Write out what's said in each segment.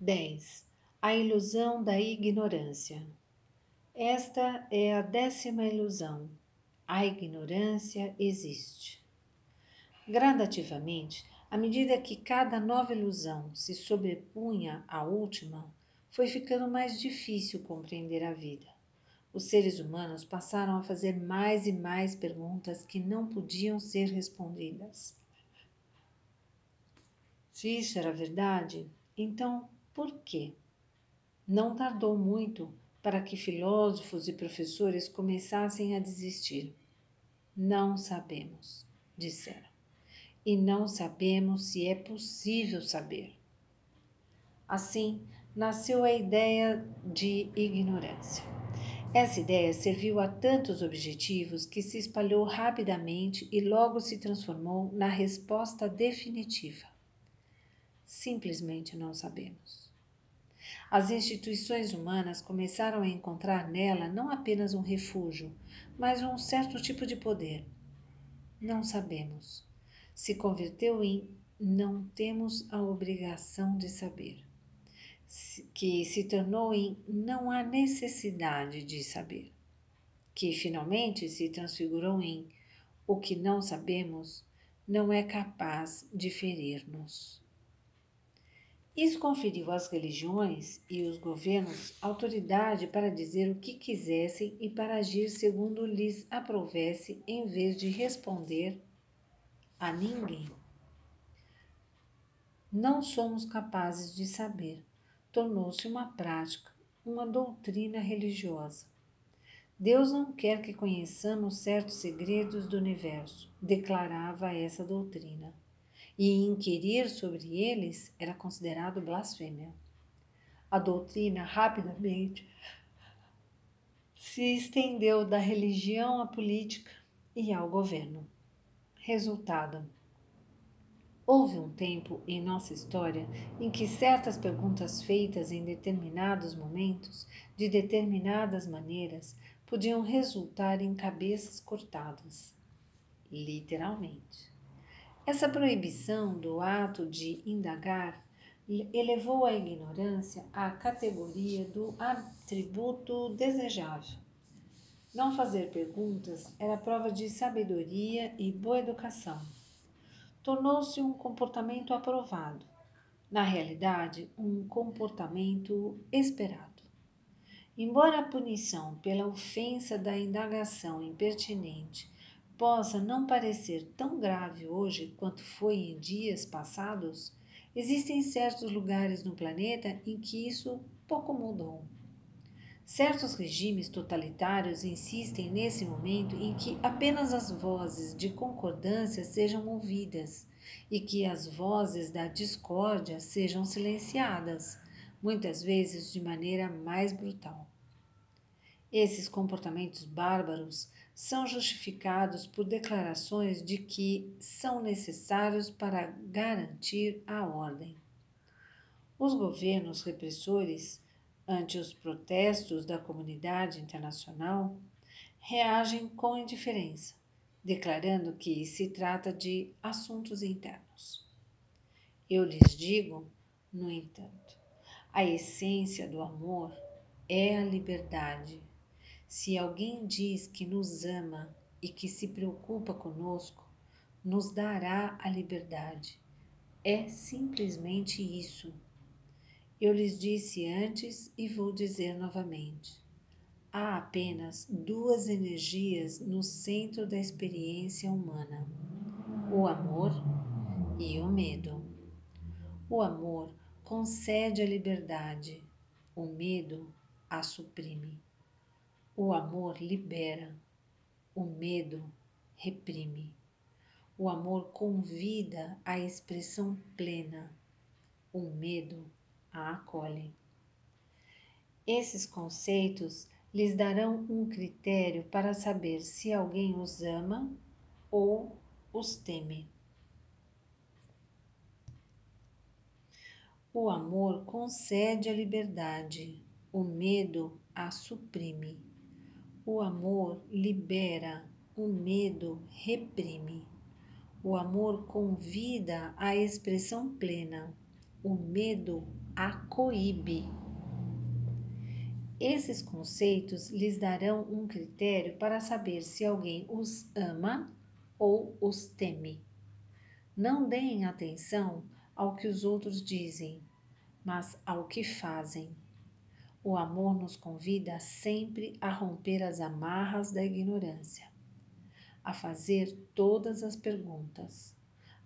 10. A ilusão da ignorância. Esta é a décima ilusão. A ignorância existe. Gradativamente, à medida que cada nova ilusão se sobrepunha à última, foi ficando mais difícil compreender a vida. Os seres humanos passaram a fazer mais e mais perguntas que não podiam ser respondidas. Se isso era verdade, então por quê? Não tardou muito para que filósofos e professores começassem a desistir. Não sabemos, disseram. E não sabemos se é possível saber. Assim, nasceu a ideia de ignorância. Essa ideia serviu a tantos objetivos que se espalhou rapidamente e logo se transformou na resposta definitiva. Simplesmente não sabemos. As instituições humanas começaram a encontrar nela não apenas um refúgio, mas um certo tipo de poder. Não sabemos. Se converteu em não temos a obrigação de saber, que se tornou em não há necessidade de saber, que finalmente se transfigurou em o que não sabemos não é capaz de ferir-nos. Isso conferiu às religiões e os governos autoridade para dizer o que quisessem e para agir segundo lhes aprovesse, em vez de responder a ninguém. Não somos capazes de saber. Tornou-se uma prática, uma doutrina religiosa. Deus não quer que conheçamos certos segredos do universo, declarava essa doutrina e inquirir sobre eles era considerado blasfêmia. A doutrina rapidamente se estendeu da religião à política e ao governo. Resultado: Houve um tempo em nossa história em que certas perguntas feitas em determinados momentos, de determinadas maneiras, podiam resultar em cabeças cortadas. Literalmente. Essa proibição do ato de indagar elevou a ignorância à categoria do atributo desejável. Não fazer perguntas era prova de sabedoria e boa educação. Tornou-se um comportamento aprovado, na realidade, um comportamento esperado. Embora a punição pela ofensa da indagação impertinente possa não parecer tão grave hoje quanto foi em dias passados, existem certos lugares no planeta em que isso pouco mudou. Certos regimes totalitários insistem nesse momento em que apenas as vozes de concordância sejam ouvidas e que as vozes da discórdia sejam silenciadas, muitas vezes de maneira mais brutal. Esses comportamentos bárbaros são justificados por declarações de que são necessários para garantir a ordem. Os governos repressores, ante os protestos da comunidade internacional, reagem com indiferença, declarando que se trata de assuntos internos. Eu lhes digo, no entanto, a essência do amor é a liberdade se alguém diz que nos ama e que se preocupa conosco, nos dará a liberdade. É simplesmente isso. Eu lhes disse antes e vou dizer novamente. Há apenas duas energias no centro da experiência humana: o amor e o medo. O amor concede a liberdade, o medo a suprime. O amor libera, o medo reprime. O amor convida à expressão plena, o medo a acolhe. Esses conceitos lhes darão um critério para saber se alguém os ama ou os teme. O amor concede a liberdade, o medo a suprime. O amor libera, o medo reprime. O amor convida à expressão plena, o medo a coíbe. Esses conceitos lhes darão um critério para saber se alguém os ama ou os teme. Não deem atenção ao que os outros dizem, mas ao que fazem. O amor nos convida sempre a romper as amarras da ignorância, a fazer todas as perguntas,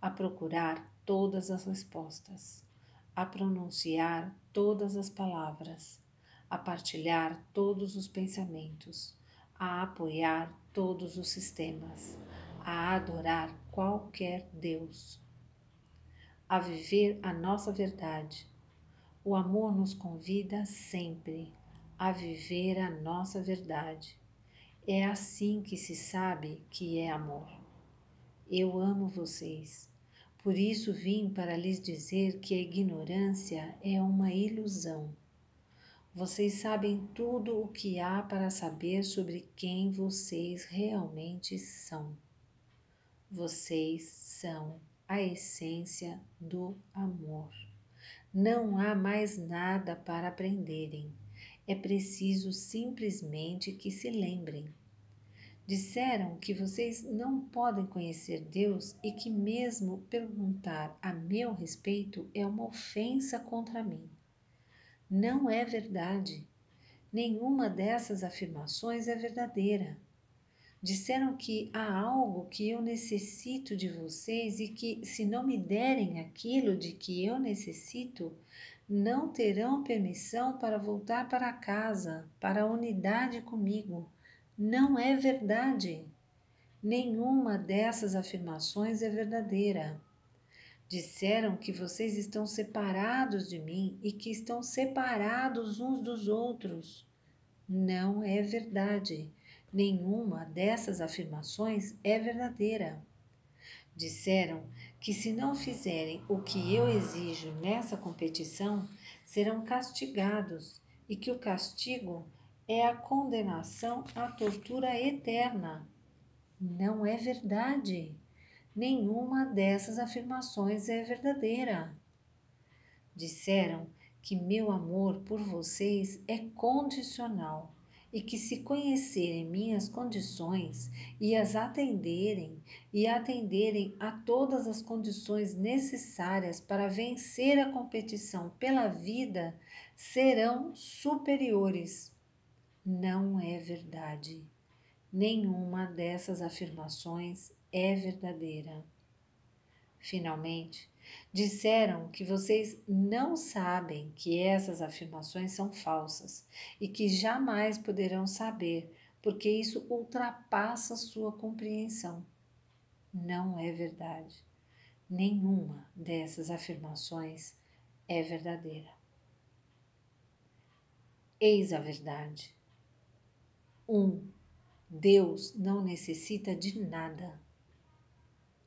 a procurar todas as respostas, a pronunciar todas as palavras, a partilhar todos os pensamentos, a apoiar todos os sistemas, a adorar qualquer Deus, a viver a nossa verdade o amor nos convida sempre a viver a nossa verdade. É assim que se sabe que é amor. Eu amo vocês. Por isso vim para lhes dizer que a ignorância é uma ilusão. Vocês sabem tudo o que há para saber sobre quem vocês realmente são. Vocês são a essência do amor. Não há mais nada para aprenderem. É preciso simplesmente que se lembrem. Disseram que vocês não podem conhecer Deus e que, mesmo perguntar a meu respeito, é uma ofensa contra mim. Não é verdade. Nenhuma dessas afirmações é verdadeira. Disseram que há algo que eu necessito de vocês e que, se não me derem aquilo de que eu necessito, não terão permissão para voltar para casa, para a unidade comigo. Não é verdade. Nenhuma dessas afirmações é verdadeira. Disseram que vocês estão separados de mim e que estão separados uns dos outros. Não é verdade. Nenhuma dessas afirmações é verdadeira. Disseram que, se não fizerem o que eu exijo nessa competição, serão castigados e que o castigo é a condenação à tortura eterna. Não é verdade. Nenhuma dessas afirmações é verdadeira. Disseram que meu amor por vocês é condicional e que se conhecerem minhas condições e as atenderem e atenderem a todas as condições necessárias para vencer a competição pela vida, serão superiores. Não é verdade. Nenhuma dessas afirmações é verdadeira. Finalmente, Disseram que vocês não sabem que essas afirmações são falsas e que jamais poderão saber, porque isso ultrapassa sua compreensão. Não é verdade. Nenhuma dessas afirmações é verdadeira. Eis a verdade. 1. Um, Deus não necessita de nada.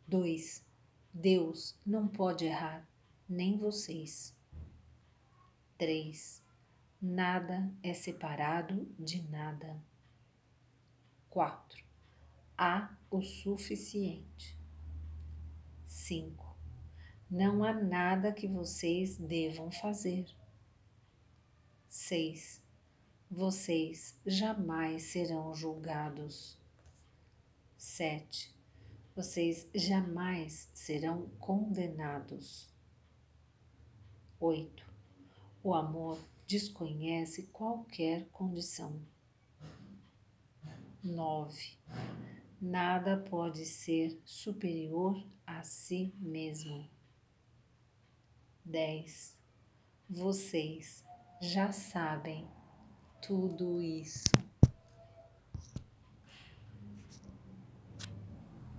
2. Deus não pode errar, nem vocês. 3. Nada é separado de nada. 4. Há o suficiente. 5. Não há nada que vocês devam fazer. 6. Vocês jamais serão julgados. 7 vocês jamais serão condenados. 8. O amor desconhece qualquer condição. 9. Nada pode ser superior a si mesmo. 10. Vocês já sabem tudo isso.